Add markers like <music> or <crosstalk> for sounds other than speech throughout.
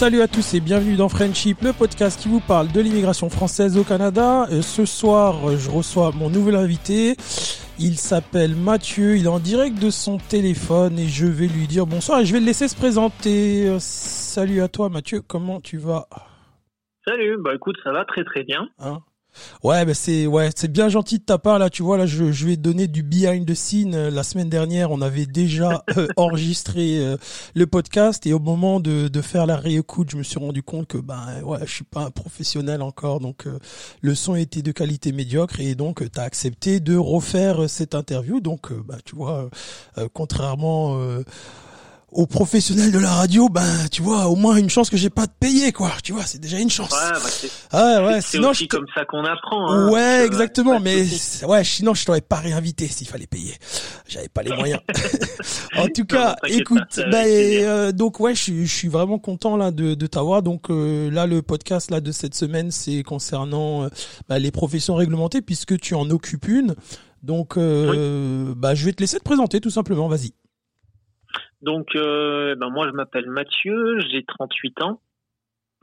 Salut à tous et bienvenue dans Friendship, le podcast qui vous parle de l'immigration française au Canada. Euh, ce soir, je reçois mon nouvel invité. Il s'appelle Mathieu, il est en direct de son téléphone et je vais lui dire bonsoir et je vais le laisser se présenter. Euh, salut à toi Mathieu, comment tu vas? Salut, bah écoute, ça va très très bien. Hein? Ouais, ben c'est ouais, c'est bien gentil de ta part là. Tu vois là, je, je vais donner du behind the scene. Euh, la semaine dernière, on avait déjà <laughs> euh, enregistré euh, le podcast et au moment de, de faire la réécoute, je me suis rendu compte que ben ouais, je suis pas un professionnel encore, donc le son était de qualité médiocre et donc tu as accepté de refaire cette interview. Donc bah tu vois, contrairement aux professionnels de la radio, ben tu vois, au moins une chance que j'ai pas de payer quoi. Tu vois, c'est déjà une chance. Ouais, bah, c'est ah, ouais, sinon aussi comme ça qu'on apprend. Hein, ouais, exactement. mais ouais, sinon je t'aurais pas réinvité s'il fallait payer. J'avais pas les moyens. <laughs> en tout cas, écoute, ben, euh, donc ouais, je suis, je suis vraiment content là de, de t'avoir. Donc euh, là, le podcast là de cette semaine, c'est concernant euh, bah, les professions réglementées puisque tu en occupes une. Donc, bah, je vais te laisser te présenter tout simplement. Vas-y. Donc, euh, ben moi, je m'appelle Mathieu, j'ai 38 ans.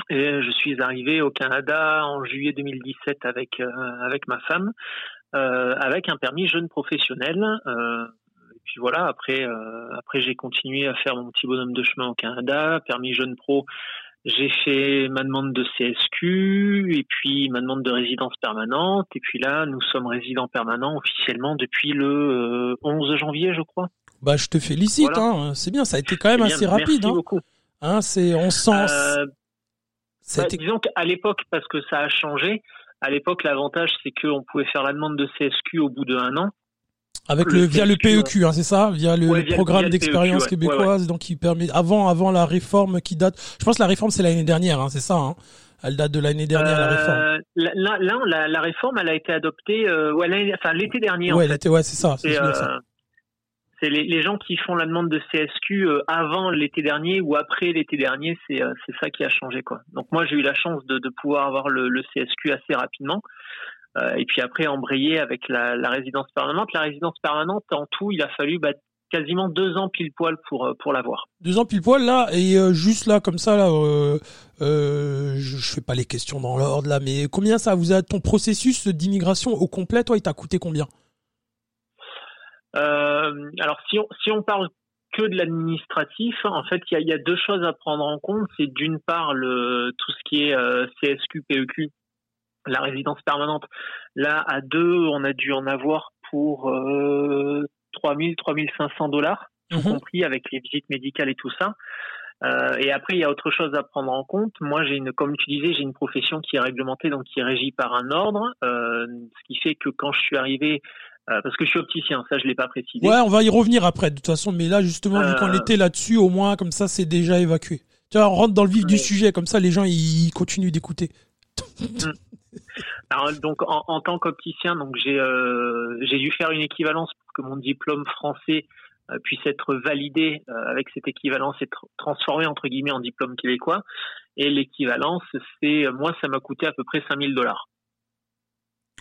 Et je suis arrivé au Canada en juillet 2017 avec euh, avec ma femme, euh, avec un permis jeune professionnel. Euh, et puis voilà, après euh, après j'ai continué à faire mon petit bonhomme de chemin au Canada, permis jeune pro. J'ai fait ma demande de CSQ et puis ma demande de résidence permanente. Et puis là, nous sommes résidents permanents officiellement depuis le 11 janvier, je crois. Bah, je te félicite, hein. c'est bien, ça a été quand même assez rapide. Merci hein. beaucoup. Hein, c'est, on sent. Euh, bah, Disons qu'à l'époque, parce que ça a changé, à l'époque, l'avantage, c'est qu'on pouvait faire la demande de CSQ au bout d'un an. Avec le, via le PEQ, hein, c'est ça, via le, programme d'expérience e québécoise, donc qui permet avant avant la réforme qui date. Je pense que la réforme c'est l'année dernière, hein, c'est ça. Hein? Elle date de l'année dernière la réforme. Euh, là, là la, réforme, elle a été adoptée, euh, ouais, enfin l'été dernier. Ouais, ouais, c'est ça. C'est ça c'est les, gens qui font la demande de CSQ euh, avant l'été dernier ou après l'été dernier, c'est euh, c'est ça qui a changé quoi. Donc moi j'ai eu la chance de, pouvoir avoir le, CSQ assez rapidement. Euh, et puis après embrayer avec la, résidence permanente. La résidence permanente, en tout, il a fallu bah, quasiment deux ans pile poil pour pour l'avoir. Deux ans pile poil là et juste là comme ça là, je, je fais pas les questions dans l'ordre là, mais combien ça vous a ton processus d'immigration au complet toi il t'a coûté combien? Euh, alors si on, si on parle que de l'administratif, en fait, il y a, y a, deux choses à prendre en compte. C'est d'une part le, tout ce qui est euh, CSQ, PEQ, la résidence permanente. Là, à deux, on a dû en avoir pour euh, 3000, 3500 dollars, tout mhm. compris avec les visites médicales et tout ça. Euh, et après, il y a autre chose à prendre en compte. Moi, j'ai une, comme tu disais, j'ai une profession qui est réglementée, donc qui est régie par un ordre, euh, ce qui fait que quand je suis arrivé euh, parce que je suis opticien, ça je l'ai pas précisé. Ouais, on va y revenir après de toute façon, mais là justement vu qu'on euh. était là-dessus, au moins comme ça c'est déjà évacué. Tu vois, on rentre dans le vif du sujet, comme ça les gens ils continuent d'écouter. Mm. Alors donc en, en tant qu'opticien, donc j'ai euh, j'ai dû faire une équivalence pour que mon diplôme français euh, puisse être validé avec cette équivalence et transformé entre guillemets en diplôme québécois. Et l'équivalence, c'est moi ça m'a coûté à peu près 5000 dollars.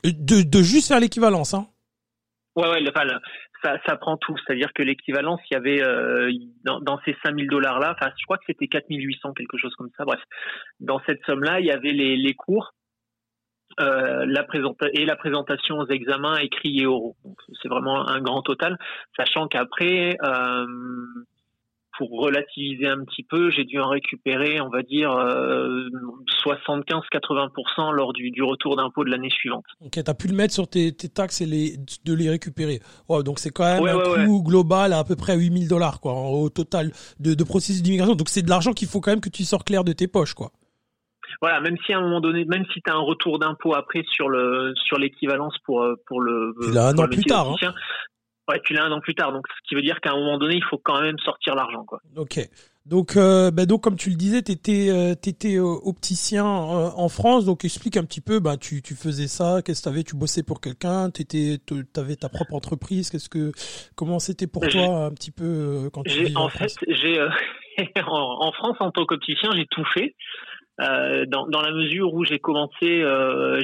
De, de juste faire l'équivalence, hein Ouais, ouais, enfin, ça, ça prend tout. C'est-à-dire que l'équivalence, il y avait euh, dans, dans, ces 5000 dollars là, enfin, je crois que c'était 4800, quelque chose comme ça. Bref, dans cette somme-là, il y avait les, les cours. Euh, la présenta et la présentation aux examens écrits et oraux. C'est vraiment un grand total, sachant qu'après, euh, pour relativiser un petit peu, j'ai dû en récupérer, on va dire, 75-80% euh, lors du, du retour d'impôt de l'année suivante. Ok, tu as pu le mettre sur tes, tes, taxes et les, de les récupérer. Oh, donc c'est quand même un coût global à à peu près 8000 dollars quoi, au total de, de processus d'immigration. Donc c'est de l'argent qu'il faut quand même que tu sors clair de tes poches. quoi. Voilà, même si à un moment donné, même si tu as un retour d'impôt après sur le sur l'équivalence pour euh, pour le, Là, un an plus tard, hein. Ouais, tu l'as un an plus tard, donc ce qui veut dire qu'à un moment donné, il faut quand même sortir l'argent, quoi. Ok. Donc, euh, bah donc comme tu le disais, tu étais, euh, étais euh, opticien euh, en France, donc explique un petit peu. Bah, tu, tu faisais ça, qu'est-ce que t'avais? Tu bossais pour quelqu'un? Tu avais ta propre entreprise? Qu'est-ce que, comment c'était pour toi un petit peu quand tu vivais en, en fait, j'ai <laughs> en, en, France en tant qu'opticien, j'ai tout fait. dans, dans la mesure où j'ai commencé,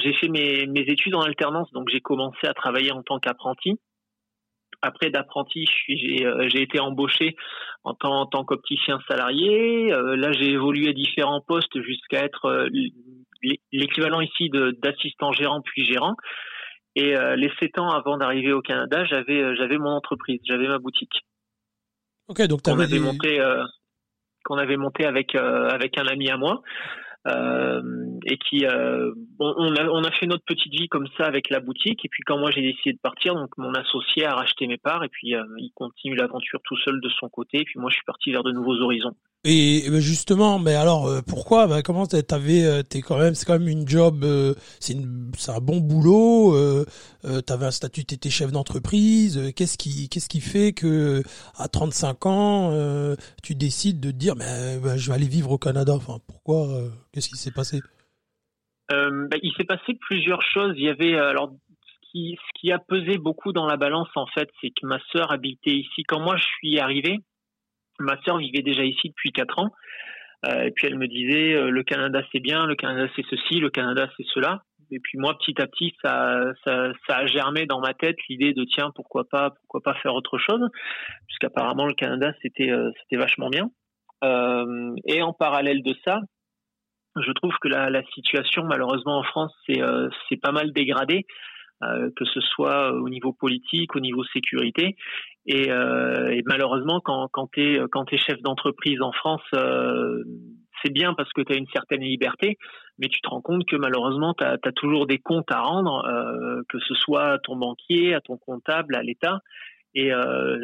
j'ai fait mes, mes études en alternance, donc j'ai commencé à travailler en tant qu'apprenti après d'apprenti, j'ai euh, j'ai été embauché en tant, en tant qu'opticien salarié. là, j'ai évolué à différents postes jusqu'à être l'équivalent ici d'assistant gérant puis gérant. Et les sept ans avant d'arriver au Canada, j'avais j'avais mon entreprise, j'avais ma boutique. Ok, donc tu avais monté qu'on avait monté avec avec un ami à moi. Euh, et qui euh, on, a, a fait notre petite vie comme ça avec la boutique. Et puis quand moi j'ai décidé de partir donc mon associé a racheté mes parts. Et puis euh, il continue l'aventure tout seul de son côté. Et puis moi je suis parti vers de nouveaux horizons et justement, mais alors pourquoi? Bah, Comment t'avais T'es quand même, c'est quand même une job, c'est c'est un bon boulot. Euh, t'avais un statut, t'étais chef d'entreprise. Qu'est-ce qui, qu'est-ce qui fait que à 35 ans, tu décides de te dire, mais bah, je vais aller vivre au Canada? Enfin, pourquoi Qu'est-ce qui s'est passé? Euh, Il s'est passé plusieurs choses. Il y avait euh, alors ce qui, ce qui a pesé beaucoup dans la balance en fait, c'est que ma sœur habitait ici quand moi je suis arrivé. Ma sœur vivait déjà ici depuis quatre ans. Euh, et puis elle me disait le Canada c'est bien, le Canada c'est ceci, le Canada c'est cela. Et puis moi petit à petit ça, ça, ça a germé dans ma tête l'idée de tiens pourquoi pas pourquoi pas faire autre chose? Puisqu'apparemment le Canada c'était c'était vachement bien. et en parallèle de ça, je trouve que la, la situation, malheureusement, en France, c'est euh, pas mal dégradé, euh, que ce soit au niveau politique, au niveau sécurité. Et, euh, et malheureusement, quand, quand tu es, es chef d'entreprise en France, euh, c'est bien parce que tu as une certaine liberté, mais tu te rends compte que malheureusement, tu as, toujours des comptes à rendre, euh, que ce soit à ton banquier, à ton comptable, à l'État. Et euh,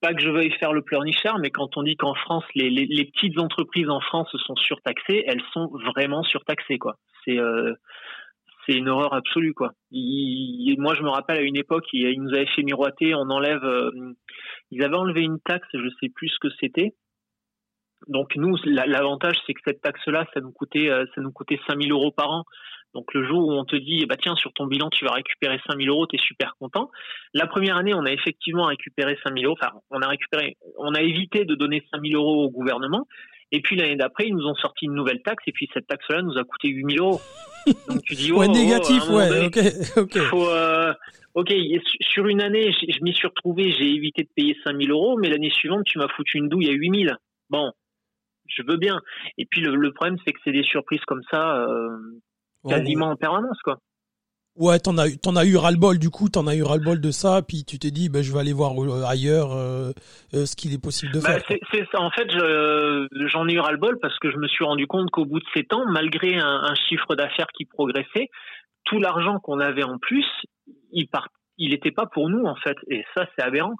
pas que je veuille faire le pleurnichard, mais quand on dit qu'en France, les, les, les, petites entreprises en France sont surtaxées, elles sont vraiment surtaxées, quoi. C'est euh, c'est une horreur absolue, quoi. moi, je me rappelle à une époque, ils, nous avaient fait miroiter, on enlève, euh, ils avaient enlevé une taxe, je sais plus ce que c'était. Donc nous, l'avantage, c'est que cette taxe-là, ça nous coûtait, euh, ça nous coûtait 5000 euros par an. Donc le jour où on te dit, bah tiens, sur ton bilan, tu vas récupérer 5000 euros, tu es super content. La première année, on a effectivement récupéré 5000 euros. Enfin, on a récupéré, on a évité de donner 5000 euros au gouvernement. Et puis l'année d'après, ils nous ont sorti une nouvelle taxe. Et puis cette taxe-là nous a coûté 8000 euros. Donc tu dis, <laughs> oh, ouais, négatif, oh, ouais, ok, <laughs> ok. Faut, euh, ok, sur une année, je m'y suis retrouvé, j'ai évité de payer 5000 euros, mais l'année suivante, tu m'as foutu une douille à 8000. Bon, je veux bien. Et puis le, le problème, c'est que c'est des surprises comme ça. Euh, quasiment en permanence, quoi. Ouais, t'en as, t'en as eu ras-le-bol du coup, t'en as eu ras-le-bol de ça, puis tu t'es dit, ben, je vais aller voir euh, ailleurs euh, euh, ce qu'il est possible de bah, faire. C'est, ça, en fait, j'en ai eu ras-le-bol parce que je me suis rendu compte qu'au bout de sept ans, malgré un, un chiffre d'affaires qui progressait, tout l'argent qu'on avait en plus, il part, il n'était pas pour nous en fait, et ça c'est aberrant.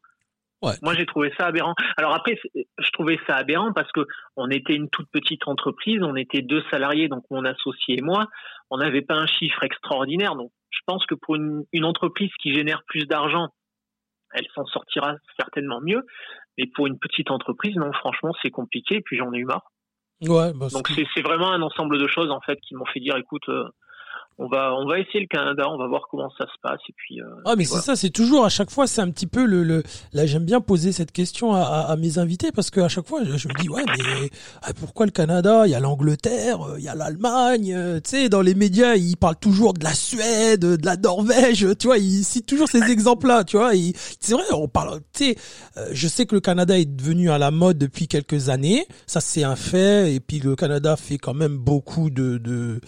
Moi, j'ai trouvé ça aberrant. Alors après, je trouvais ça aberrant parce que on était une toute petite entreprise, on était deux salariés, donc mon associé et moi, on n'avait pas un chiffre extraordinaire. Donc, je pense que pour une, entreprise qui génère plus d'argent, elle s'en sortira certainement mieux. Mais pour une petite entreprise, non, franchement, c'est compliqué. Et puis j'en ai eu marre. Ouais, bah, donc c'est vraiment un ensemble de choses en fait qui m'ont fait dire, écoute. Euh, on va on va essayer le Canada, on va voir comment ça se passe et puis. Euh, ah mais c'est ça, c'est toujours à chaque fois c'est un petit peu le, le là j'aime bien poser cette question à, à, mes invités parce que à chaque fois je, me dis ouais mais ah, pourquoi le Canada? Il y a l'Angleterre, euh, il y a l'Allemagne, euh, tu sais dans les médias ils parlent toujours de la Suède, de la Norvège, tu vois ils citent toujours ces exemples là, tu vois. C'est vrai on parle, tu sais je sais que le Canada est devenu à la mode depuis quelques années, ça c'est un fait et puis le Canada fait quand même beaucoup de de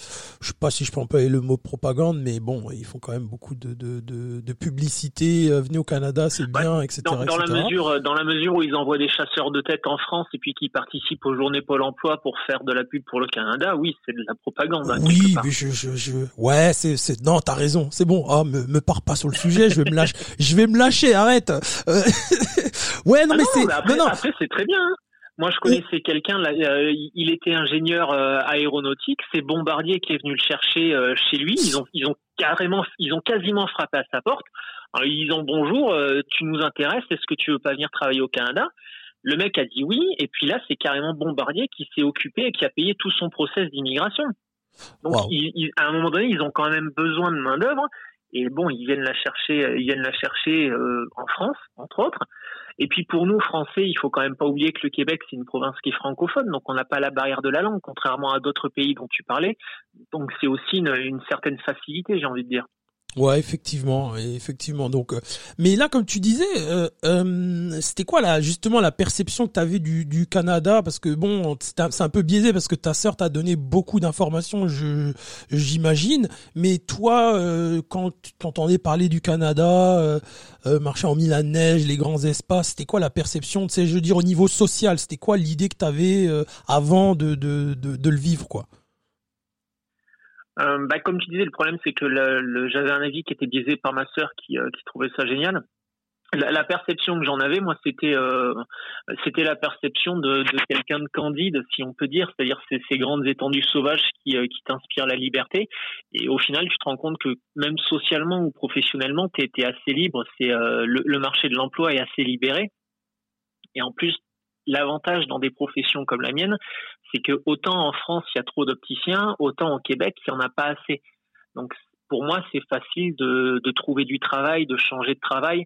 je sais pas si je peux employer le le mot propagande, mais bon, ils font quand même beaucoup de, de, de, de publicité. Euh, venez au Canada, c'est bien, etc. Dans, dans la mesure, dans la mesure où ils envoient des chasseurs de tête en France et puis qui participent aux journées Pôle Emploi pour faire de la pub pour le Canada, oui, c'est de la propagande. Hein, oui, mais je, je, je, ouais, c'est, c'est, non, t'as raison, c'est bon. Ah, me, me pars pas sur le sujet, je vais me lâcher, <laughs> je vais me lâcher, arrête. Euh, <laughs> ouais, non, ah mais c'est, après, non, après c'est très bien. Moi, je connaissais quelqu'un, euh, il était ingénieur euh, aéronautique, c'est Bombardier qui est venu le chercher euh, chez lui. Ils ont, ils ont carrément, ils ont quasiment frappé à sa porte. Alors, ils ont bonjour, tu nous intéresses, est-ce que tu veux pas venir travailler au Canada? Le mec a dit oui, et puis là, c'est carrément Bombardier qui s'est occupé et qui a payé tout son process d'immigration. Donc, à un moment donné, ils ont quand même besoin de main d'œuvre. Et bon, ils viennent la chercher, ils viennent la chercher en France, entre autres. Et puis pour nous, Français, il faut quand même pas oublier que le Québec, c'est une province qui est francophone, donc on n'a pas la barrière de la langue, contrairement à d'autres pays dont tu parlais. Donc c'est aussi une, certaine facilité, j'ai envie de dire. Ouais, effectivement, effectivement. Donc, euh, mais là, comme tu disais, euh, euh, c'était quoi là, justement, la perception que tu avais du, du Canada? Parce que bon, c'est un peu biaisé parce que ta sœur t'a donné beaucoup d'informations, je j'imagine. Mais toi, euh, quand tu t'entendais parler du Canada, marcher en mille à neige, les grands espaces, c'était quoi la perception? Tu sais, je veux dire au niveau social, c'était quoi l'idée que tu avais avant de, de, de, de le vivre, quoi? Euh, bah, comme tu disais, le problème c'est que le, j'avais un avis qui était biaisé par ma sœur qui, euh, qui trouvait ça génial. La, la perception que j'en avais, moi, c'était euh, c'était la perception de, de quelqu'un de candide, si on peut dire, c'est-à-dire ces, ces grandes étendues sauvages qui, euh, qui t'inspirent la liberté. Et au final, tu te rends compte que même socialement ou professionnellement, tu es, assez libre. C'est le, le marché de l'emploi est assez libéré. Et en plus, l'avantage dans des professions comme la mienne, c'est que autant en France il y a trop d'opticiens, autant au Québec il n'y en a pas assez. Donc pour moi c'est facile de, trouver du travail, de changer de travail.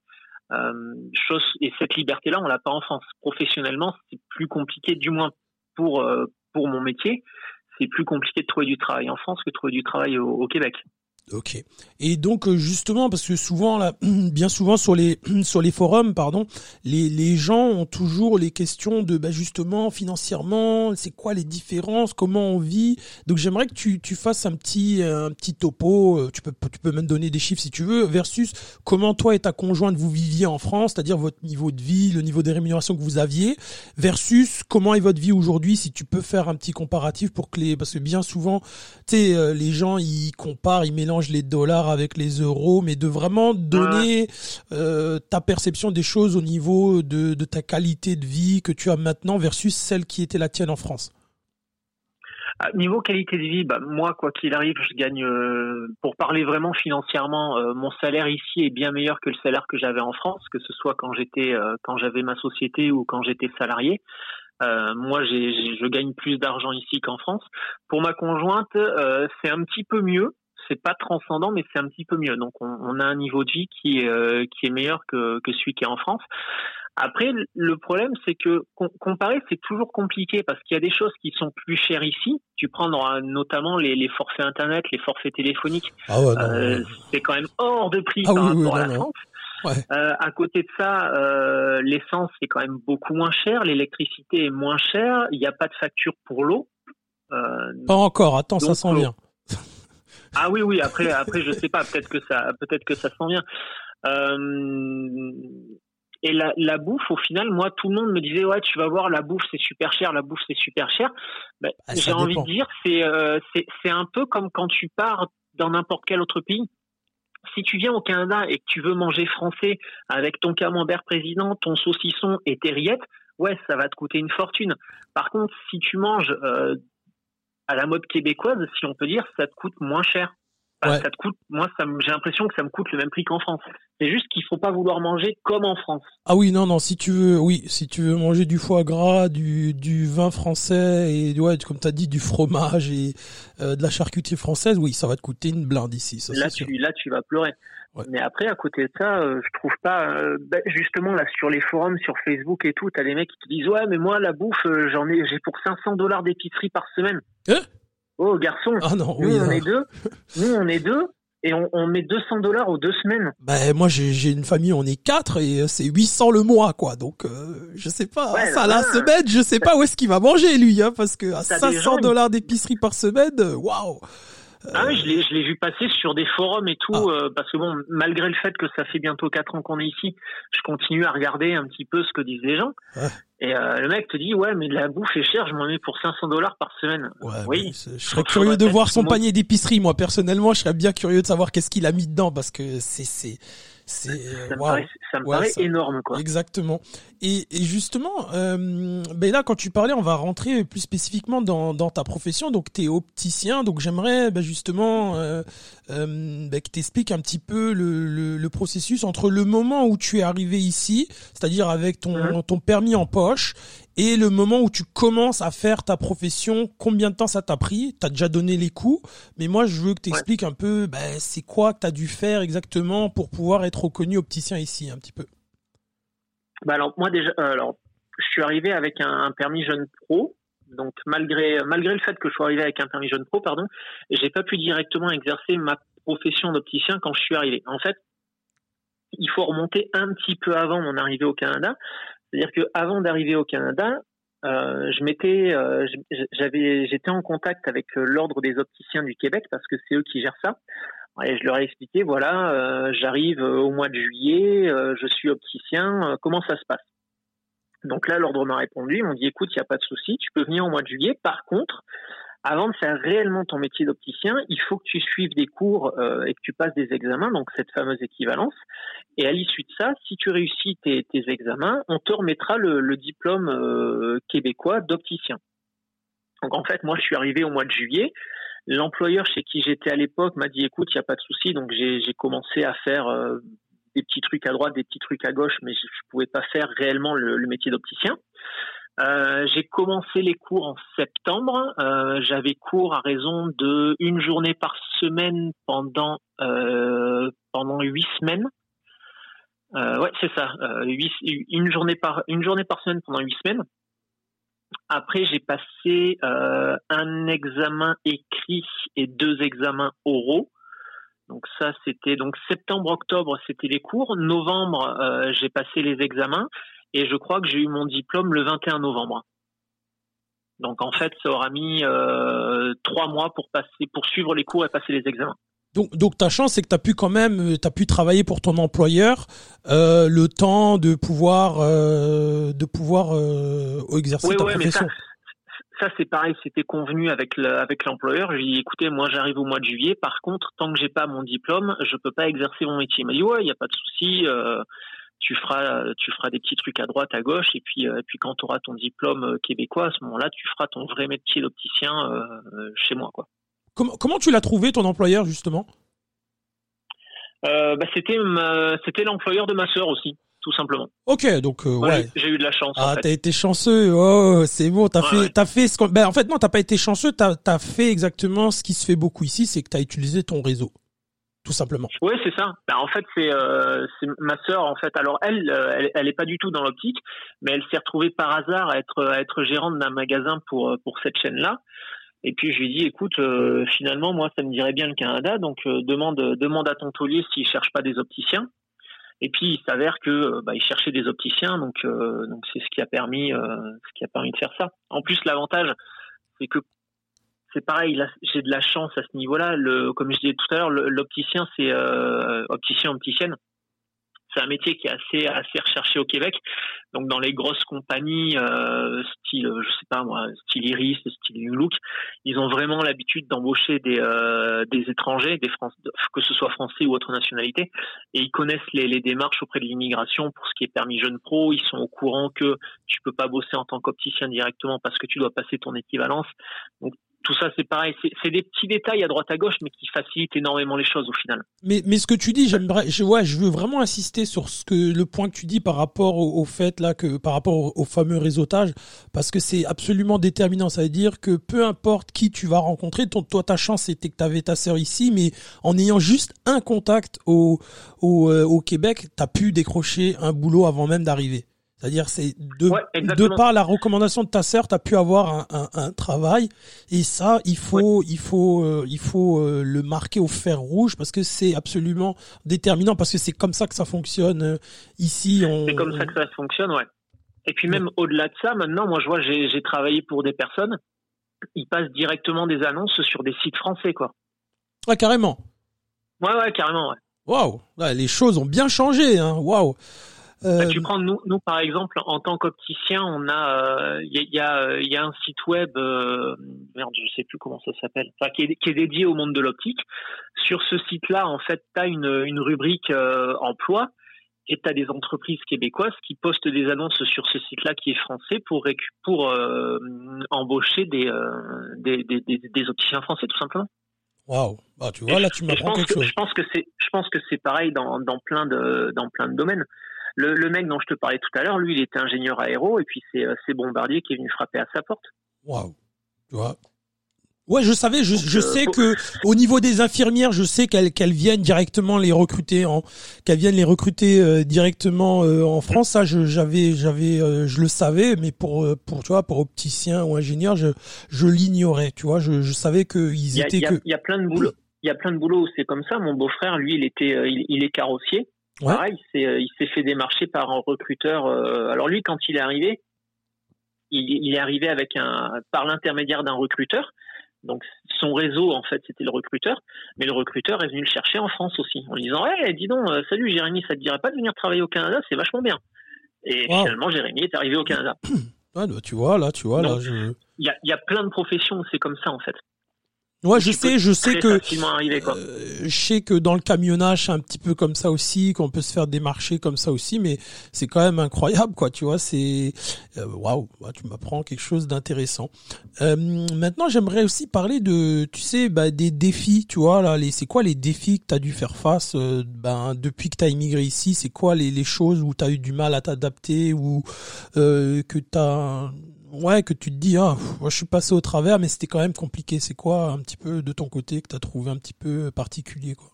Euh, et cette liberté-là on l'a pas en France. Professionnellement c'est plus compliqué, du moins pour euh, pour mon métier, c'est plus compliqué de trouver du travail en France que de trouver du travail au Québec. Ok. Et donc euh, justement parce que souvent là, <clears throat> bien souvent sur les <clears throat> sur les forums, pardon, les, les gens ont toujours les questions de bah, justement financièrement, c'est quoi les différences, comment on vit. Donc j'aimerais que tu, tu fasses un petit un petit topo. Euh, tu peux tu peux même donner des chiffres si tu veux versus comment toi et ta conjointe vous viviez en France, c'est-à-dire votre niveau de vie, le niveau des rémunérations que vous aviez, versus comment est votre vie aujourd'hui. Si tu peux faire un petit comparatif pour que les parce que bien souvent, tu sais, euh, les gens ils comparent, ils mélangent les dollars avec les euros, mais de vraiment donner euh, ta perception des choses au niveau de, ta qualité de vie que tu as maintenant versus celle qui était la tienne en France. Ah, niveau qualité de vie, bah, moi, quoi qu'il arrive, je gagne, euh, pour parler vraiment financièrement, euh, mon salaire ici est bien meilleur que le salaire que j'avais en France, que ce soit quand j'étais, quand j'avais ma société ou quand j'étais salarié. moi, je gagne plus d'argent ici qu'en France. Pour ma conjointe, c'est un petit peu mieux c'est pas transcendant, mais c'est un petit peu mieux. Donc on, a un niveau de vie qui est euh, qui est meilleur que que celui qui est en France. Après, le problème, c'est que comparer, c'est toujours compliqué parce qu'il y a des choses qui sont plus chères ici. Tu prends notamment les, les forfaits internet, les forfaits téléphoniques. Ah ouais, euh, c'est quand même hors de prix ah par rapport à la France. Euh, à côté de ça, euh, l'essence est quand même beaucoup moins cher, l'électricité est moins chère, il n'y a pas de facture pour l'eau. Pas encore, attends, ça s'en vient. Ah oui, oui. Après, après, je sais pas. Peut-être que ça, peut-être que ça s'en vient. Euh, et la, la, bouffe, au final, moi, tout le monde me disait ouais, tu vas voir, la bouffe c'est super cher, la bouffe c'est super cher. Ben, ah, J'ai envie de dire, c'est euh, c'est un peu comme quand tu pars dans n'importe quel autre pays. Si tu viens au Canada et que tu veux manger français avec ton camembert président, ton saucisson et tes rillettes, ouais, ça va te coûter une fortune. Par contre, si tu manges euh, à la mode québécoise, si on peut dire, ça te coûte moins cher. Ça te coûte, moi, j'ai l'impression que ça me coûte le même prix qu'en France. C'est juste qu'il faut pas vouloir manger comme en France. Ah oui, non, non, si tu veux, oui, si tu veux manger du foie gras, du, du vin français et ouais, comme tu as dit, du fromage et euh, de la charcuterie française, oui, ça va te coûter une blinde ici. Ça, là, tu, là, tu vas pleurer. Mais après, à côté de ça, euh, je trouve pas. Euh, bah, justement, là, sur les forums, sur Facebook et tout, t'as des mecs qui te disent ouais, mais moi, la bouffe, euh, j'en ai, j'ai pour 500 dollars d'épicerie par semaine. Hein? Oh, garçon. Ah non, nous, on est deux. <laughs> Nous, on est deux. Et on, on met 200 dollars aux deux semaines. Ben moi j'ai une famille, on est quatre et c'est 800 le mois quoi. Donc je sais pas, ça la semaine, je sais pas où est-ce qu'il va manger lui, hein, parce que à 500 dollars d'épicerie par semaine, waouh. Ah oui, je l'ai, je l'ai vu passer sur des forums et tout, ah. euh, parce que bon, malgré le fait que ça fait bientôt quatre ans qu'on est ici, je continue à regarder un petit peu ce que disent les gens. Et euh, le mec te dit, ouais, mais la bouffe est chère, je m'en mets pour 500 dollars par semaine. oui. Je serais curieux de voir son panier d'épicerie, moi personnellement, je serais bien curieux de savoir qu'est-ce qu'il a mis dedans, parce que c'est, c'est, c'est ça, me paraît, énorme quoi. Exactement. Et, et justement, euh, ben là quand tu parlais, on va rentrer plus spécifiquement dans, dans ta profession. Donc tu es opticien, donc j'aimerais ben, justement euh, euh, ben, que tu expliques un petit peu le, le, le, processus entre le moment où tu es arrivé ici, c'est-à-dire avec ton, mhm. ton permis en poche, et le moment où tu commences à faire ta profession, combien de temps ça t'a pris? Tu as déjà donné les coûts, mais moi je veux que tu expliques un peu ben, c'est quoi que tu as dû faire exactement pour pouvoir être reconnu opticien ici un petit peu? Bah alors moi déjà euh, alors je suis arrivé avec un, permis jeune pro donc malgré malgré le fait que je sois arrivé avec un permis jeune pro pardon, j'ai pas pu directement exercer ma profession d'opticien quand je suis arrivé. En fait, il faut remonter un petit peu avant mon arrivée au Canada. C'est-à-dire que avant d'arriver au Canada, euh, je m'étais, euh, j'avais, j'étais en contact avec euh, l'ordre des opticiens du Québec parce que c'est eux qui gèrent ça. Et je leur ai expliqué, voilà, euh, j'arrive au mois de juillet, je suis opticien, comment ça se passe? Donc là, l'ordre m'a répondu, ils m'ont dit, écoute, il n'y a pas de souci, tu peux venir au mois de juillet. Par contre, avant de faire réellement ton métier d'opticien, il faut que tu suives des cours euh, et que tu passes des examens, donc cette fameuse équivalence. Et à l'issue de ça, si tu réussis tes, examens, on te remettra le, diplôme euh, québécois d'opticien. Donc en fait, moi, je suis arrivé au mois de juillet. L'employeur chez qui j'étais à l'époque m'a dit, écoute, il n'y a pas de souci. Donc j'ai commencé à faire euh, des petits trucs à droite, des petits trucs à gauche, mais je ne pouvais pas faire réellement le métier d'opticien. Euh, j'ai commencé les cours en septembre. Euh, J'avais cours à raison de une journée par semaine pendant euh, pendant huit semaines. Euh, ouais, c'est ça. Une journée par une journée par semaine pendant huit semaines. Après, j'ai passé un examen écrit et deux examens oraux. Donc ça, c'était donc septembre-octobre, c'était les cours. Novembre, j'ai passé les examens et je crois que j'ai eu mon diplôme le 21 novembre. Donc en fait, ça aura mis euh, trois mois pour passer, pour suivre les cours et passer les examens. Donc, donc ta chance, c'est que tu as pu quand même, euh, tu as pu travailler pour ton employeur euh, le temps de pouvoir, euh, de pouvoir exercer oui, ta profession. Mais ça, ça c'est pareil, c'était convenu avec le, avec l'employeur. Je lui ai dit, écoutez, moi j'arrive au mois de juillet. Par contre, tant que j'ai pas mon diplôme, je peux pas exercer mon métier. Il m'a dit ouais, il y a pas de souci. Tu feras tu feras des petits trucs à droite à gauche et puis euh, et puis quand tu auras ton diplôme euh, québécois à ce moment-là tu feras ton vrai métier d'opticien euh, chez moi quoi comment comment tu l'as trouvé ton employeur justement? Bah, c'était c'était l'employeur de ma sœur aussi tout simplement. Ok, donc ouais. J'ai eu de la chance. Ah, t'as été chanceux. Oh, c'est bon. T'as fait, t'as fait ce qu'on. Ben, en fait, non, t'as pas été chanceux. T'as, as fait exactement ce qui se fait beaucoup ici, c'est que t'as utilisé ton réseau simplement. Oui, c'est ça. Ben, en fait, c'est euh, ma sœur. En fait, alors elle, euh, elle, elle est pas du tout dans l'optique, mais elle s'est retrouvée par hasard à être à être gérante d'un magasin pour euh, pour cette chaîne-là. Et puis je lui dit, écoute, finalement, moi, ça me dirait bien le Canada, donc demande demande à ton taulier s'il cherche pas des opticiens. Et puis il s'avère que bah, il cherchait des opticiens, donc donc c'est ce qui a permis ce qui a permis de faire ça. En plus, l'avantage, c'est que c'est pareil, j'ai de la chance à ce niveau-là. Le, comme je disais tout à l'heure, l'opticien, c'est euh, opticien, opticienne c'est un métier qui est assez assez recherché au Québec. Donc dans les grosses compagnies euh, style je sais pas moi style Iris, style New Look, ils ont vraiment l'habitude d'embaucher des euh, des étrangers, des Français, que ce soit français ou autre nationalité, et ils connaissent les, les démarches auprès de l'immigration pour ce qui est permis jeune pro. Ils sont au courant que tu peux pas bosser en tant qu'opticien directement parce que tu dois passer ton équivalence. Donc tout ça, c'est pareil. C'est des petits détails à droite à gauche, mais qui facilitent énormément les choses au final. Mais, ce que tu dis, j'aimerais, je, je veux vraiment insister sur ce que le point que tu dis par rapport au, fait là que par rapport au, fameux réseautage, parce que c'est absolument déterminant. Ça veut dire que peu importe qui tu vas rencontrer, toi ta chance c'était que tu avais ta sœur ici, mais en ayant juste un contact au au, euh, au Québec, t'as pu décrocher un boulot avant même d'arriver. C'est-à-dire, c'est de, de par la recommandation de ta sœur, tu as pu avoir un, un, un, travail. Et ça, il faut, il faut, euh, il faut euh, le marquer au fer rouge parce que c'est absolument déterminant parce que c'est comme ça que ça fonctionne euh, ici. C'est comme ça que ça fonctionne, ouais. Et puis même au-delà de ça, maintenant, moi, je vois, j'ai travaillé pour des personnes. Ils passent directement des annonces sur des sites français, quoi. Ouais, carrément. Ouais, ouais, carrément, ouais. Waouh, les choses ont bien changé, hein. Waouh. Bah, tu euh, prends nous, nous par exemple en tant qu'opticien, on a il euh, y, a, y, a un site web euh, merde, je sais plus comment ça s'appelle, enfin qui est, qui est dédié au monde de l'optique. Sur ce site-là, en fait, tu as une, une rubrique emploi et tu as des entreprises québécoises qui postent des annonces sur ce site-là qui est français pour pour embaucher des, des, des, des, opticiens français tout simplement. Waouh, bah, tu vois là tu m'apprends quelque chose. Je pense que c'est je pense que c'est pareil dans, dans plein de dans plein de domaines. Le, le, mec dont je te parlais tout à l'heure, lui, il était ingénieur aéro et puis c'est euh, Bombardier qui est venu frapper à sa porte. Waouh. Tu vois? Ouais, je savais, je, je euh, sais que au niveau des infirmières, je sais qu'elles viennent directement les recruter en qu'elles viennent les recruter euh, directement en France. Ça, j'avais j'avais je le savais, mais pour pour tu vois pour opticien ou ingénieur, je je l'ignorais. Tu vois, je, je savais que ils étaient que il y a plein de boulots il y a plein de boulots où c'est comme ça. Mon beau-frère, lui, il était, il, est carrossier. Pareil, euh, il s'est fait démarcher par un recruteur. alors lui, quand il est arrivé, il, est arrivé avec un, par l'intermédiaire d'un recruteur. Donc son réseau, en fait, c'était le recruteur. Mais le recruteur est venu le chercher en France aussi, en lui disant hey, dis donc, salut Jérémy, ça te dirait pas de venir travailler au Canada? C'est vachement bien. Et finalement, Jérémy est arrivé au Canada. <clears throat> Ah, tu vois, là, tu vois, là, Il y a, y a plein de professions où c'est comme ça, en fait. Ouais, je sais, je sais que euh, je sais que dans le camionnage c'est un petit peu comme ça aussi, qu'on peut se faire démarcher comme ça aussi, mais c'est quand même incroyable, quoi. Tu vois, c'est euh, waouh, wow, tu m'apprends quelque chose d'intéressant. Euh, maintenant, j'aimerais aussi parler de, tu sais, bah, des défis, tu vois là, les, c'est quoi les défis que tu as dû faire face, euh, ben depuis que tu as immigré ici, c'est quoi les, les choses où tu as eu du mal à t'adapter ou que tu as ouais, que tu te dis, ah, moi je suis passé au travers, mais c'était quand même compliqué. C'est quoi un petit peu de ton côté que tu as trouvé un petit peu particulier quoi?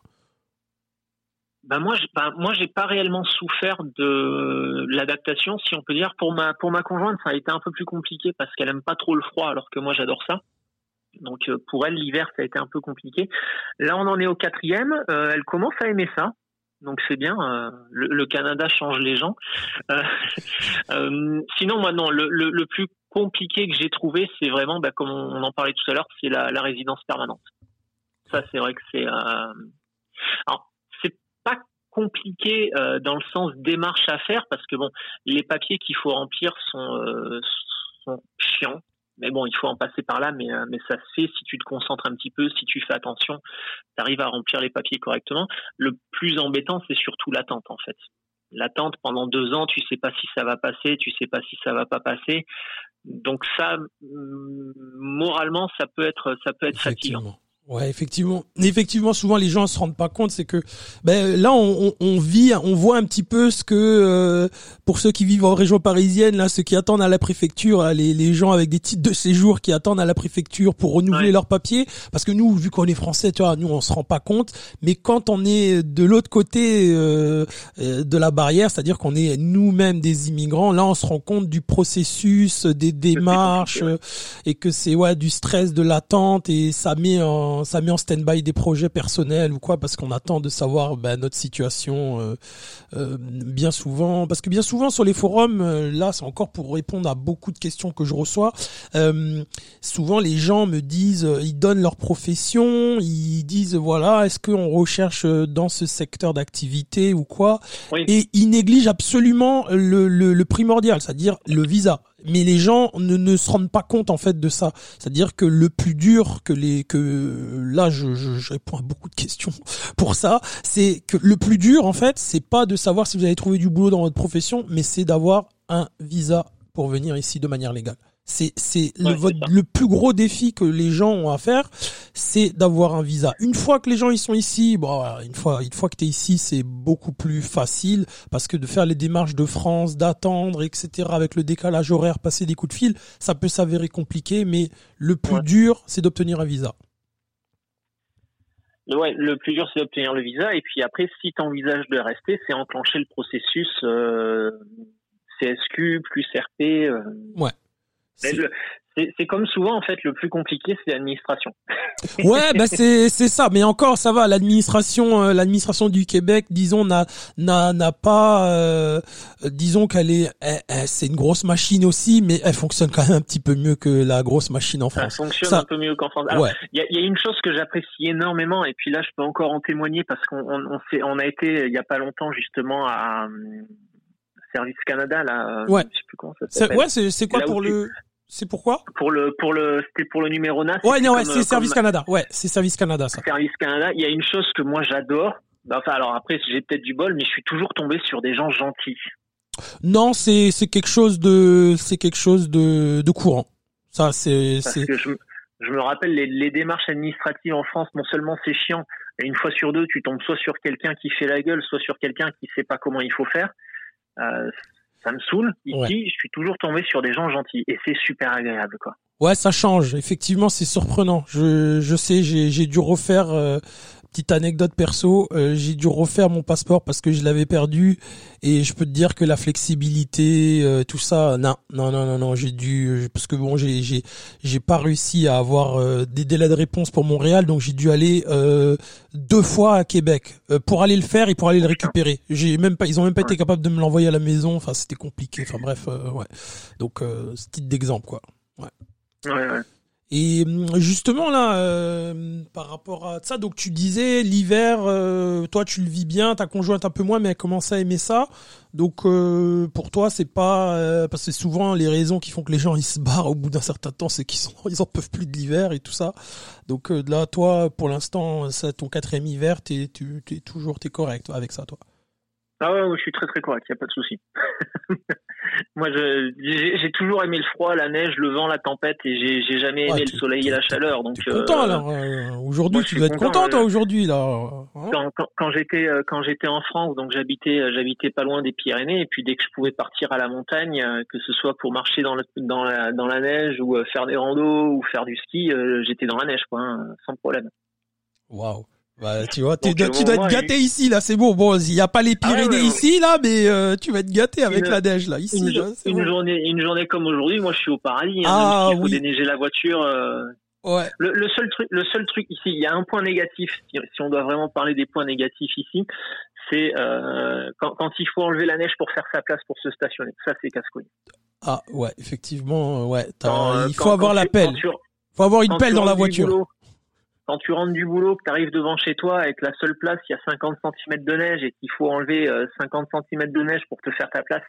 Ben moi, ben moi, j'ai pas réellement souffert de l'adaptation, si on peut dire. Pour ma, pour ma conjointe, ça a été un peu plus compliqué parce qu'elle aime pas trop le froid, alors que moi, j'adore ça. Donc, euh, pour elle, l'hiver, ça a été un peu compliqué. Là, on en est au quatrième. Euh, elle commence à aimer ça donc c'est bien. Euh, le, Canada change les gens. Euh, <laughs> euh, sinon, moi non, le, le, plus compliqué que j'ai trouvé, c'est vraiment, bah, comme on, en parlait tout à l'heure, c'est la, la, résidence permanente. Ça, c'est vrai que c'est. Alors, c'est pas compliqué dans le sens démarche à faire parce que bon, les papiers qu'il faut remplir sont, sont chiants mais bon, il faut en passer par là, mais, euh, mais ça se fait si tu te concentres un petit peu, si tu fais attention, tu arrives à remplir les papiers correctement. Le plus embêtant, c'est surtout l'attente, en fait. L'attente pendant deux ans, tu sais pas si ça va passer, tu sais pas si ça va pas passer. Donc ça, moralement, ça peut être, ça peut être fatigant. Ouais, effectivement. Effectivement, souvent les gens se rendent pas compte, c'est que ben là on, on, vit, on voit un petit peu ce que euh, pour ceux qui vivent en région parisienne, là, ceux qui attendent à la préfecture, les, les gens avec des titres de séjour qui attendent à la préfecture pour renouveler leurs papiers, parce que nous, vu qu'on est français, tu vois, nous on se rend pas compte, mais quand on est de l'autre côté euh, euh, de la barrière, c'est-à-dire qu'on est nous-mêmes des immigrants, là on se rend compte du processus, des démarches, et que c'est ouais du stress, de l'attente, et ça met en ça met en stand-by des projets personnels ou quoi parce qu'on attend de savoir bah, notre situation euh, euh, bien souvent. Parce que bien souvent sur les forums euh, là c'est encore pour répondre à beaucoup de questions que je reçois souvent les gens me disent ils donnent leur profession ils disent voilà est-ce qu'on recherche dans ce secteur d'activité ou quoi? Et ils négligent absolument le, le, le primordial c'est-à-dire le visa mais les gens ne, se rendent pas compte en fait de ça. C'est-à-dire que le plus dur que les que là je, je, réponds à beaucoup de questions pour ça, c'est que le plus dur en fait, c'est pas de savoir si vous allez trouver du boulot dans votre profession, mais c'est d'avoir un visa pour venir ici de manière légale. C'est c'est le, le plus gros défi que les gens ont à faire, c'est d'avoir un visa. Une fois que les gens ils sont ici, bon une fois une fois que tu es ici, c'est beaucoup plus facile parce que de faire les démarches de France, d'attendre, etc. avec le décalage horaire, passer des coups de fil, ça peut s'avérer compliqué, mais le plus dur, c'est d'obtenir un visa. Ouais, le plus dur, c'est d'obtenir le visa. Et puis après, si tu envisages de rester, c'est enclencher le processus euh, CSQ plus RP. Euh, ouais c'est comme souvent en fait le plus compliqué c'est l'administration. <laughs> ouais bah c'est c'est ça mais encore ça va l'administration euh, l'administration du Québec disons n'a n'a n'a pas euh, disons qu'elle est c'est une grosse machine aussi mais elle fonctionne quand même un petit peu mieux que la grosse machine en France. Ça fonctionne un peu mieux qu'en France. Il y, a, y a une chose que j'apprécie énormément et puis là je peux encore en témoigner parce qu'on on, on a été il y a pas longtemps justement à Service Canada là. Ouais. Je sais plus comment ça s'appelle. Ouais c'est quoi pour le c'est pourquoi Pour le pour le c'était pour le numéro 9. Ouais non ouais, c'est Service Canada. Ouais, c'est Service Canada ça. Service Canada, il y a une chose que moi j'adore. Bah, enfin alors après j'ai peut-être du bol mais je suis toujours tombé sur des gens gentils. Non, c'est c'est quelque chose de c'est quelque chose de de courant. Ça c'est c'est je, je, me rappelle les, les démarches administratives en France non seulement c'est chiant, et une fois sur deux tu tombes soit sur quelqu'un qui fait la gueule, soit sur quelqu'un qui sait pas comment il faut faire. Euh, ça me saoule. Ici, je suis toujours tombé sur des gens gentils et c'est super agréable, quoi. Ouais, ça change. Effectivement, c'est surprenant. Je, je sais, j'ai, j'ai dû refaire euh, Petite anecdote perso, euh, j'ai dû refaire mon passeport parce que je l'avais perdu et je peux te dire que la flexibilité, euh, tout ça, non, non, non, non, non, j'ai dû parce que bon, j'ai j'ai j'ai pas réussi à avoir euh, des délais de réponse pour Montréal, donc j'ai dû aller deux fois à Québec pour aller le faire et pour aller le récupérer. J'ai même pas, ils ont même pas été capables de me l'envoyer à la maison. Enfin, c'était compliqué. Enfin bref, ouais. Donc, c'est titre d'exemple quoi. Ouais. Ouais, ouais. Et hum, justement là, euh, par rapport à ça, donc tu disais l'hiver, euh, toi tu le vis bien, ta conjointe un peu moins, mais elle commence à aimer ça. Donc euh, pour toi c'est pas parce que souvent les raisons qui font que les gens ils se barrent au bout d'un certain temps, c'est qu'ils sont <laughs> ils en peuvent plus de l'hiver et tout ça. Donc là toi pour l'instant c'est ton quatrième hiver, t'es tu es toujours t'es correct avec ça toi. Ah ouais, je suis très très correct, il y a pas de souci. <laughs> Moi, j'ai toujours aimé le froid, la neige, le vent, la tempête, et j'ai jamais aimé le soleil et la chaleur. Donc, content alors. aujourd'hui, tu dois être content toi aujourd'hui là. Hein quand, quand, quand j'étais euh, quand j'étais en France, donc j'habitais euh, j'habitais pas loin des Pyrénées, et puis dès que je pouvais partir à la montagne, euh, que ce soit pour marcher dans, le, dans la dans la neige ou faire des randos ou faire du ski, j'étais dans la neige quoi, hein, sans problème. Waouh. Bah, tu vois, tu dois être gâté ici, là, c'est bon. Bon, il n'y a pas les ah Pyrénées ici, là, mais euh, tu vas être gâté avec la neige, là, ici. Une, journée, une journée comme aujourd'hui, moi, je suis au paradis. Hein, ah, il faut déneiger la voiture. Euh, ouais. Le, seul truc, le seul truc ici, il y a un point négatif. Si, on doit vraiment parler des points négatifs ici, c'est euh, quand, quand, il faut enlever la neige pour faire sa place pour se stationner. Ça, c'est casse-couille. Ah ouais, effectivement, ouais. il faut avoir la pelle. Il faut avoir une pelle dans la voiture quand tu rentres du boulot, que tu arrives devant chez toi avec la seule place, il y a 50 cm de neige et qu'il faut enlever 50 euh, cm de neige pour te faire ta place,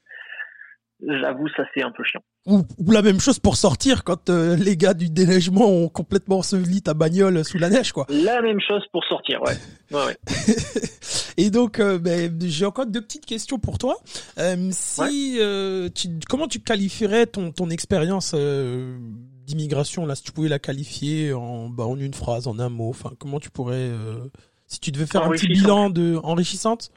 j'avoue, ça c'est un peu chiant. Ou, la même chose pour sortir quand euh, les gars du déneigement ont complètement enseveli ta bagnole sous la neige, quoi. La même chose pour sortir, ouais. <laughs> ouais, ouais. et donc, euh, ben, j'ai encore deux petites questions pour toi. si, tu, comment tu qualifierais ton, ton expérience d'immigration, là, si tu pouvais la qualifier en, bah, en une phrase, en un mot, enfin, comment tu pourrais, euh, si tu devais faire un petit bilan de enrichissante?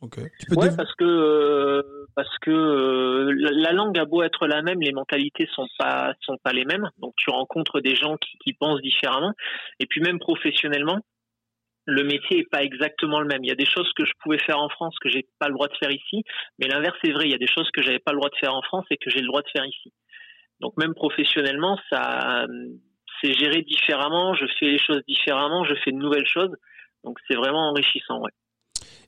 Ok. Tu peux ouais, parce que euh, parce que euh, la, langue a beau être la même, les mentalités sont pas sont pas les mêmes. Donc tu rencontres des gens qui, qui pensent différemment. Et puis même professionnellement, le métier est pas exactement le même. Il y a des choses que je pouvais faire en France que j'ai pas le droit de faire ici, mais l'inverse est vrai. Il y a des choses que j'avais pas le droit de faire en France et que j'ai le droit de faire ici. Donc même professionnellement, ça, c'est géré différemment. Je fais les choses différemment. Je fais de nouvelles choses. Donc c'est vraiment enrichissant, ouais.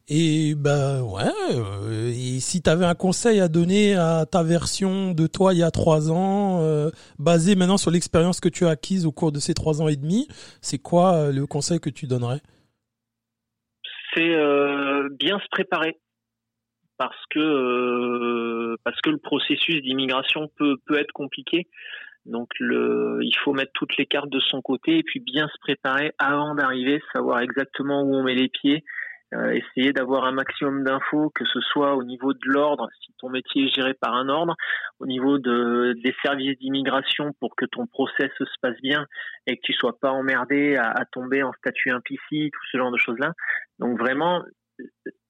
Et ben ouais, euh, et si tu avais un conseil à donner à ta version de toi il y a trois ans, euh, basé maintenant sur l'expérience que tu as acquise au cours de ces trois ans et demi, c'est quoi euh, le conseil que tu donnerais? C'est bien se préparer parce que euh, parce que le processus d'immigration peut peut être compliqué. Donc le, il faut mettre toutes les cartes de son côté et puis bien se préparer avant d'arriver, savoir exactement où on met les pieds, euh, essayer d'avoir un maximum d'infos, que ce soit au niveau de l'ordre, si ton métier est géré par un ordre, au niveau de, des services d'immigration pour que ton process se passe bien et que tu sois pas emmerdé à, à tomber en statut implicite, tout ce genre de choses-là. Donc vraiment,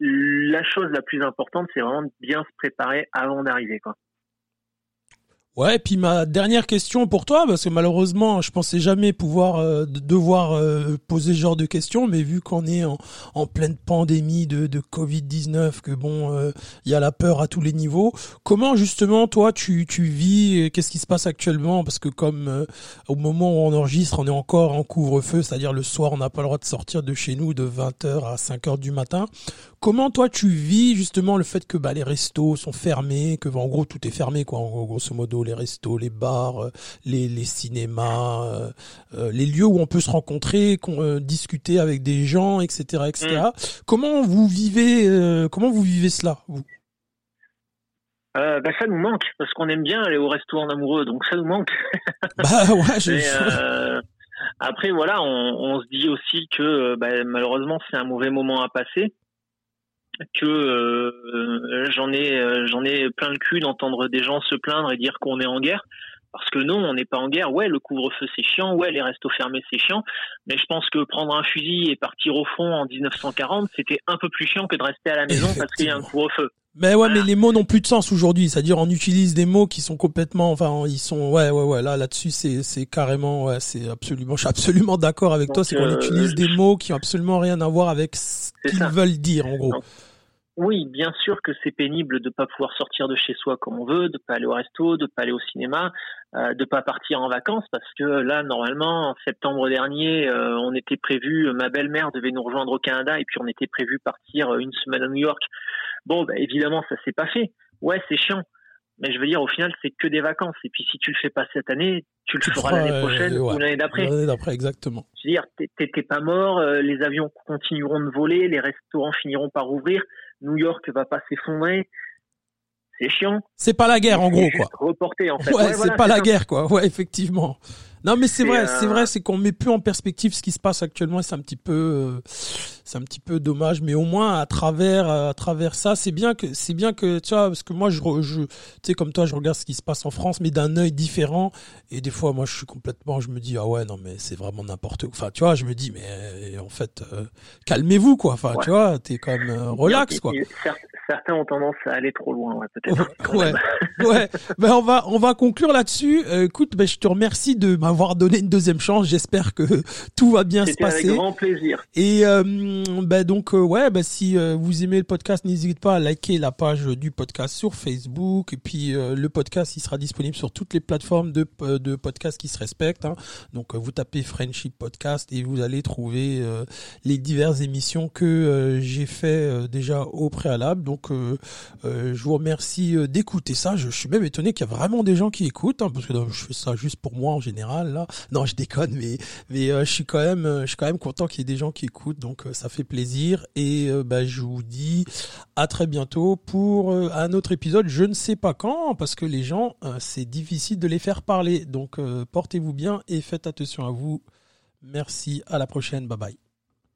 la chose la plus importante, c'est vraiment de bien se préparer avant d'arriver, quoi. Ouais, et puis ma dernière question pour toi, parce que malheureusement, je pensais jamais pouvoir euh, devoir euh, poser ce genre de questions, mais vu qu'on est en, en, pleine pandémie de, de Covid-19, que bon, il euh, y a la peur à tous les niveaux, comment justement toi tu, tu vis, qu'est-ce qui se passe actuellement? Parce que comme au moment où on enregistre, on est encore en couvre-feu, c'est-à-dire le soir, on n'a pas le droit de sortir de chez nous de 20h à 5h du matin. Comment toi tu vis justement le fait que bah, les restos sont fermés, que en gros tout est fermé quoi, en grosso modo les restos, les bars, euh, les, les cinémas, euh, euh, les lieux où on peut se rencontrer, discuter avec des gens, etc., etc. Mm. Comment vous vivez, comment vous vivez cela, vous? Bah, ça nous manque parce qu'on aime bien aller au resto en amoureux, donc ça nous manque. <laughs> bah ouais, je... après voilà, on, on, se dit aussi que bah, malheureusement c'est un mauvais moment à passer que euh, j'en ai euh, j'en ai plein le cul d'entendre des gens se plaindre et dire qu'on est en guerre parce que non, on n'est pas en guerre. Ouais, le couvre-feu c'est chiant, ouais, les restos fermés c'est chiant, mais je pense que prendre un fusil et partir au fond en 1940, c'était un peu plus chiant que de rester à la maison parce qu'il y a un couvre-feu. Mais ouais, mais les mots n'ont plus de sens aujourd'hui. C'est-à-dire, on utilise des mots qui sont complètement, enfin, ils sont, ouais, ouais, ouais. Là, là-dessus, c'est, c'est carrément, ouais, c'est absolument, <laughs> je suis absolument d'accord avec toi. C'est qu'on euh, utilise des mots qui ont absolument rien à voir avec ce qu'ils veulent dire, en gros. Oui, bien sûr que c'est pénible de pas pouvoir sortir de chez soi comme on veut, de pas aller au resto, de pas aller au cinéma, euh, de pas partir en vacances parce que là normalement en septembre dernier euh, on était prévu, ma belle-mère devait nous rejoindre au Canada et puis on était prévu partir une semaine à New York. Bon, bah, évidemment ça s'est pas fait. Ouais, c'est chiant. Mais je veux dire, au final, c'est que des vacances. Et puis, si tu le fais pas cette année, tu le feras l'année prochaine ou l'année d'après. L'année d'après, exactement. Je veux dire, t'es pas mort, euh, les avions continueront de voler, les restaurants finiront par ouvrir. New York va pas s'effondrer. C'est chiant. C'est pas la guerre en gros quoi. Reporté en fait. Ouais, c'est pas la guerre quoi. Ouais, effectivement. Non mais c'est vrai, c'est vrai, c'est qu'on met plus en perspective ce qui se passe actuellement. C'est un petit peu, euh, c'est un petit peu dommage. Mais au moins à travers, à travers ça, c'est bien que, c'est bien que tu vois, parce que moi je, je tu sais comme toi, je regarde ce qui se passe en France, mais d'un œil différent. Et des fois, moi, je suis complètement, je me dis ah ouais non mais c'est vraiment n'importe quoi. Enfin tu vois, je me dis mais en fait, euh, calmez-vous quoi. Enfin tu vois, t'es quand même euh, relax quoi certains ont tendance à aller trop loin, ouais, peut-être. <laughs> ouais, ouais. Ben on va on va conclure là-dessus. Euh, écoute, ben je te remercie de m'avoir donné une deuxième chance. J'espère que tout va bien se passer. Avec grand plaisir. Et euh, ben donc euh, ouais, ben si euh, vous aimez le podcast, n'hésitez pas à liker la page du podcast sur Facebook. Et puis le podcast, il sera disponible sur toutes les plateformes de de podcast qui se respectent. Hein. Donc vous tapez Friendship Podcast et vous allez trouver les diverses émissions que j'ai fait déjà au préalable. Donc euh, euh, je vous remercie euh, d'écouter ça. Je, suis même étonné qu'il y a vraiment des gens qui écoutent, hein, parce que je fais ça juste pour moi en général. Non, je déconne, mais mais je suis quand même je suis quand même content qu'il y ait des gens qui écoutent, donc ça fait plaisir. Et bah, je vous dis à très bientôt pour un autre épisode. Je ne sais pas quand, parce que les gens c'est difficile de les faire parler. Donc portez-vous bien et faites attention à vous. Merci, à la prochaine, bye bye.